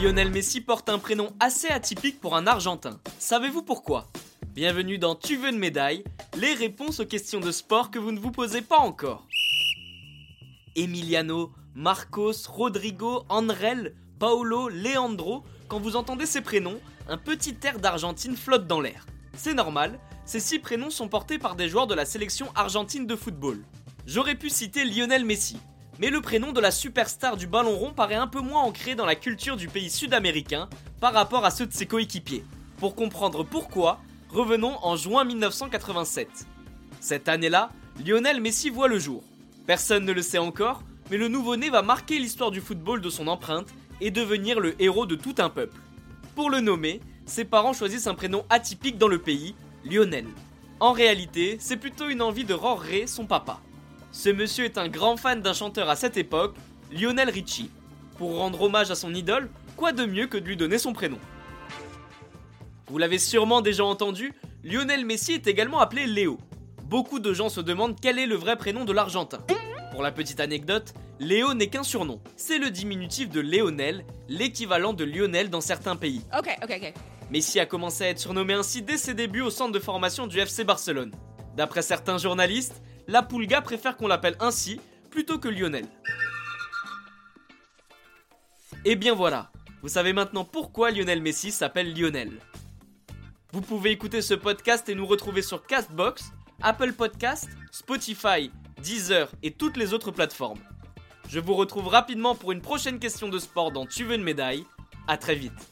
Lionel Messi porte un prénom assez atypique pour un Argentin. Savez-vous pourquoi? Bienvenue dans Tu veux une médaille? Les réponses aux questions de sport que vous ne vous posez pas encore. Emiliano, Marcos, Rodrigo, Andrel, Paolo, Leandro, quand vous entendez ces prénoms, un petit air d'Argentine flotte dans l'air. C'est normal, ces six prénoms sont portés par des joueurs de la sélection argentine de football. J'aurais pu citer Lionel Messi, mais le prénom de la superstar du ballon rond paraît un peu moins ancré dans la culture du pays sud-américain par rapport à ceux de ses coéquipiers. Pour comprendre pourquoi, revenons en juin 1987. Cette année-là, Lionel Messi voit le jour. Personne ne le sait encore, mais le nouveau-né va marquer l'histoire du football de son empreinte et devenir le héros de tout un peuple. Pour le nommer, ses parents choisissent un prénom atypique dans le pays, Lionel. En réalité, c'est plutôt une envie de Roré, son papa. Ce monsieur est un grand fan d'un chanteur à cette époque, Lionel Richie. Pour rendre hommage à son idole, quoi de mieux que de lui donner son prénom? Vous l'avez sûrement déjà entendu, Lionel Messi est également appelé Léo. Beaucoup de gens se demandent quel est le vrai prénom de l'Argentin. Pour la petite anecdote, Léo n'est qu'un surnom. C'est le diminutif de Léonel, l'équivalent de Lionel dans certains pays. Ok, ok, ok. Messi a commencé à être surnommé ainsi dès ses débuts au centre de formation du FC Barcelone. D'après certains journalistes, la Pulga préfère qu'on l'appelle ainsi plutôt que Lionel. Et bien voilà, vous savez maintenant pourquoi Lionel Messi s'appelle Lionel. Vous pouvez écouter ce podcast et nous retrouver sur Castbox, Apple Podcast, Spotify, Deezer et toutes les autres plateformes. Je vous retrouve rapidement pour une prochaine question de sport dans Tu veux une médaille. A très vite.